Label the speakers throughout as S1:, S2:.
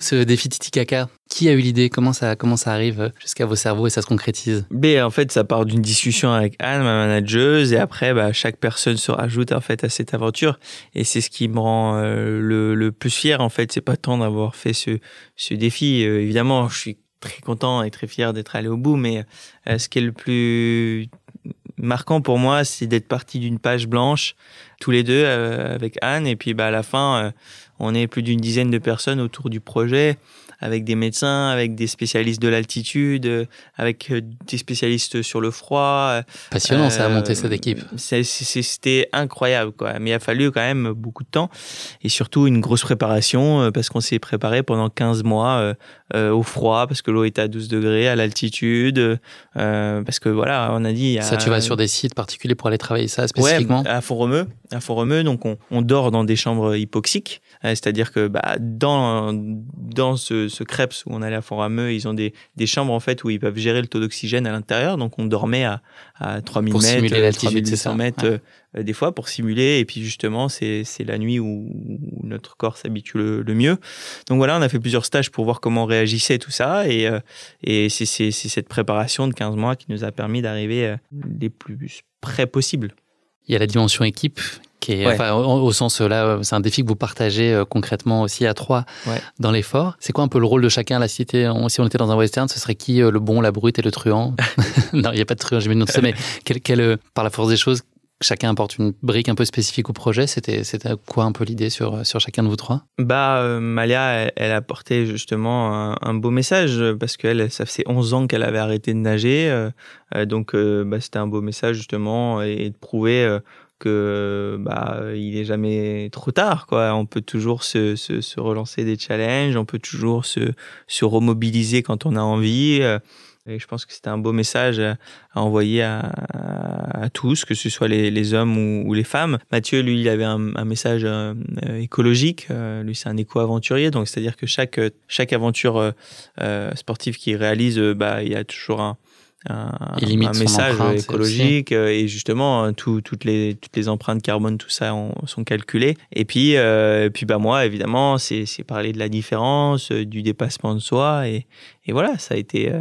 S1: Ce défi Titicaca, qui a eu l'idée? Comment ça, comment ça arrive jusqu'à vos cerveaux et ça se concrétise?
S2: B, en fait, ça part d'une discussion avec Anne, ma manageuse, et après, bah, chaque personne se rajoute en fait à cette aventure. Et c'est ce qui me rend euh, le, le, plus fier, en fait. C'est pas tant d'avoir fait ce, ce défi. Euh, évidemment, je suis très content et très fier d'être allé au bout, mais euh, ce qui est le plus marquant pour moi, c'est d'être parti d'une page blanche, tous les deux, avec Anne, et puis bah, à la fin on est plus d'une dizaine de personnes autour du projet avec des médecins, avec des spécialistes de l'altitude, euh, avec euh, des spécialistes sur le froid.
S1: Euh, Passionnant, ça a monté cette équipe.
S2: C'était incroyable, quoi. Mais il a fallu quand même beaucoup de temps et surtout une grosse préparation parce qu'on s'est préparé pendant 15 mois au froid parce que l'eau était à 12 degrés, à l'altitude, parce que voilà, on a dit.
S1: Ça, tu vas sur des sites particuliers pour aller travailler ça spécifiquement?
S2: ouais, à Font-Romeu. À Font-Romeu, donc on, on, dort dans des chambres hypoxiques, c'est-à-dire que bah, dans, dans ce, ce, Krebs où on allait à Font-Rameux, ils ont des, des, chambres en fait où ils peuvent gérer le taux d'oxygène à l'intérieur. Donc on dormait à, à 3000
S1: pour
S2: mètres,
S1: simuler
S2: 3800 mètres euh, des fois pour simuler. Et puis justement, c'est la nuit où, notre corps s'habitue le, mieux. Donc voilà, on a fait plusieurs stages pour voir comment on réagissait tout ça. Et, euh, et c'est cette préparation de 15 mois qui nous a permis d'arriver euh, les plus près possible.
S1: Il y a la dimension équipe qui est, enfin, au, sens là, c'est un défi que vous partagez euh, concrètement aussi à trois dans l'effort. C'est quoi un peu le rôle de chacun La cité, si on était dans un western, ce serait qui euh, le bon, la brute et le truand? Non, il n'y a pas de truand, j'ai mis ça, mais quel, euh, par la force des choses, chacun apporte une brique un peu spécifique au projet. C'était, c'était quoi un peu l'idée sur, sur chacun de vous trois?
S2: Bah, Malia, elle, a apporté justement un, beau message parce qu'elle, ça faisait 11 ans qu'elle avait arrêté de nager. donc, bah, c'était un beau message justement et de prouver que bah il est jamais trop tard quoi on peut toujours se, se, se relancer des challenges on peut toujours se, se remobiliser quand on a envie et je pense que c'était un beau message à, envoyer à, à, tous, que ce soit les, les hommes ou, les femmes. Mathieu, lui, il avait un, un message euh, écologique. Euh, lui, c'est un éco-aventurier, donc c'est-à-dire que chaque chaque aventure euh, sportive qu'il réalise, bah, il y a toujours un, un, message écologique euh, et justement tout, toutes les toutes les empreintes carbone tout ça sont calculées. Et puis euh, puis bah moi évidemment c'est c'est parler de la différence euh, du dépassement de soi et et voilà ça a été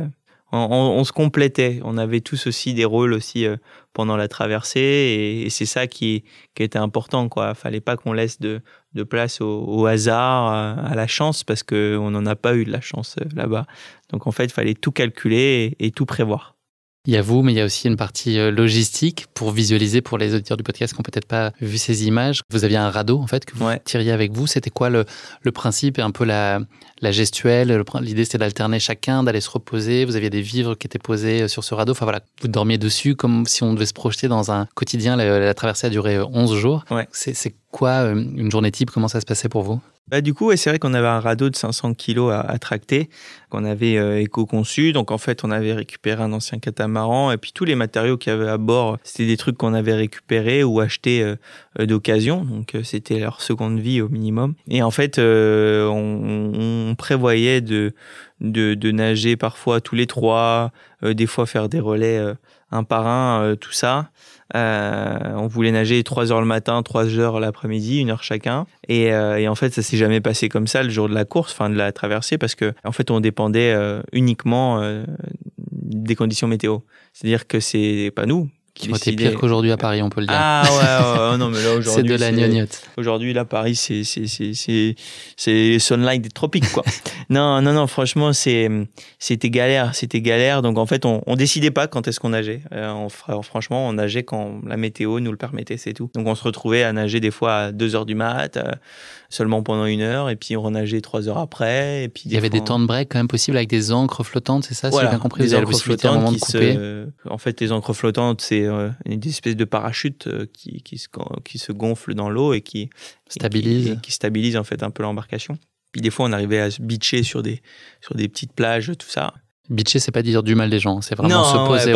S2: on, on, se complétait. On avait tous aussi des rôles aussi pendant la traversée et, c'est ça qui qui était important quoi. Fallait pas qu'on laisse de de place au, hasard à, la chance parce que on n'en a pas eu de la chance là-bas. Donc en fait il fallait tout calculer et tout prévoir
S1: il y a vous, mais il y a aussi une partie euh, logistique pour visualiser pour les auditeurs du podcast qui n'ont peut-être pas vu ces images. Vous aviez un radeau, en fait, que vous tiriez avec vous. C'était quoi le, le, principe et un peu la, la gestuelle L'idée, c'était d'alterner chacun, d'aller se reposer. Vous aviez des vivres qui étaient posés euh, sur ce radeau. Enfin voilà, vous dormiez dessus comme si on devait se projeter dans un quotidien. La, la traversée a duré 11 euh, jours.
S2: Ouais.
S1: C'est quoi une journée type? Comment ça se passait pour vous?
S2: Bah, du coup, c'est vrai qu'on avait un radeau de 500 kilos à, tracter, qu'on avait euh, éco-conçu. Donc, en fait, on avait récupéré un ancien catamaran. Et puis, tous les matériaux qu'il y avait à bord, c'était des trucs qu'on avait récupérés ou achetés euh, d'occasion. Donc, euh, c'était leur seconde vie au minimum. Et en fait, on, prévoyait de, de, de, nager parfois tous les trois, des fois faire des relais un par un, tout ça. Euh, on voulait nager 3 heures le matin, 3 heures l'après-midi, une heure chacun. Et, euh, et, en fait, ça s'est jamais passé comme ça le jour de la course, enfin de la traversée, parce que en fait, on dépendait euh, uniquement euh, des conditions météo. C'est-à-dire que c'est pas nous,
S1: qui était pire qu'aujourd'hui à Paris, on peut le dire.
S2: Ah ouais, ouais, non, mais là aujourd'hui.
S1: c'est de la gnognotte.
S2: Aujourd'hui, là, Paris, c'est, c'est, c'est, c'est, c'est sunlight des tropiques, quoi. non, non, non, franchement, c'est, c'était galère, c'était galère. Donc, en fait, on, on décidait pas quand est-ce qu'on nageait. Euh, on, franchement, on nageait quand la météo nous le permettait, c'est tout. Donc, on se retrouvait à nager des fois à 2 heures du mat. Euh, seulement pendant une heure et puis on renageait trois heures après. Et puis
S1: il y avait des temps de break quand même possibles avec des encres flottantes, c'est ça
S2: voilà,
S1: si j'ai bien compris?
S2: Des encres flottantes qui se, en fait, les encres flottantes, c'est euh, une espèce de parachute euh, qui, qui, se, qui se gonfle dans l'eau et qui
S1: stabilise,
S2: qui, qui, stabilise en fait un peu l'embarcation. Puis des fois, on arrivait à se beacher sur des sur des petites plages, tout ça.
S1: Bitcher, c'est pas dire du mal des gens, c'est vraiment se poser.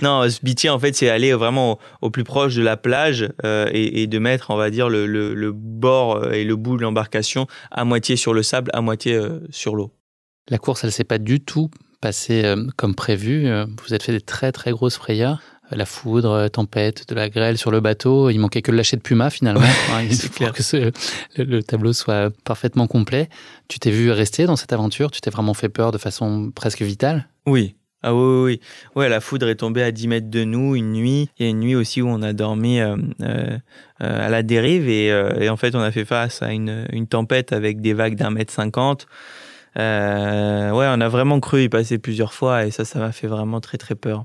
S2: non, se bitcher, en fait, c'est aller vraiment au, plus proche de la plage euh, et, de mettre, on va dire, le, bord euh, et le bout de l'embarcation à moitié sur le sable, à moitié euh, sur l'eau.
S1: La course, elle s'est pas du tout passée comme prévu. Vous avez fait des très très grosses frayeurs la foudre, euh, tempête, de la grêle sur le bateau. Il manquait que le lâcher de Puma finalement. Hein, pour que le, tableau soit parfaitement complet. Tu t'es vu rester dans cette aventure? Tu t'es vraiment fait peur de façon presque vitale?
S2: Oui. Ah oui, oui, oui. Ouais, la foudre est tombée à 10 mètres de nous une nuit. Il y a une nuit aussi où on a dormi euh, euh, à la dérive et, en fait on a fait face à une, une tempête avec des vagues d'un mètre cinquante. ouais, on a vraiment cru y passer plusieurs fois et ça, ça m'a fait vraiment très très peur.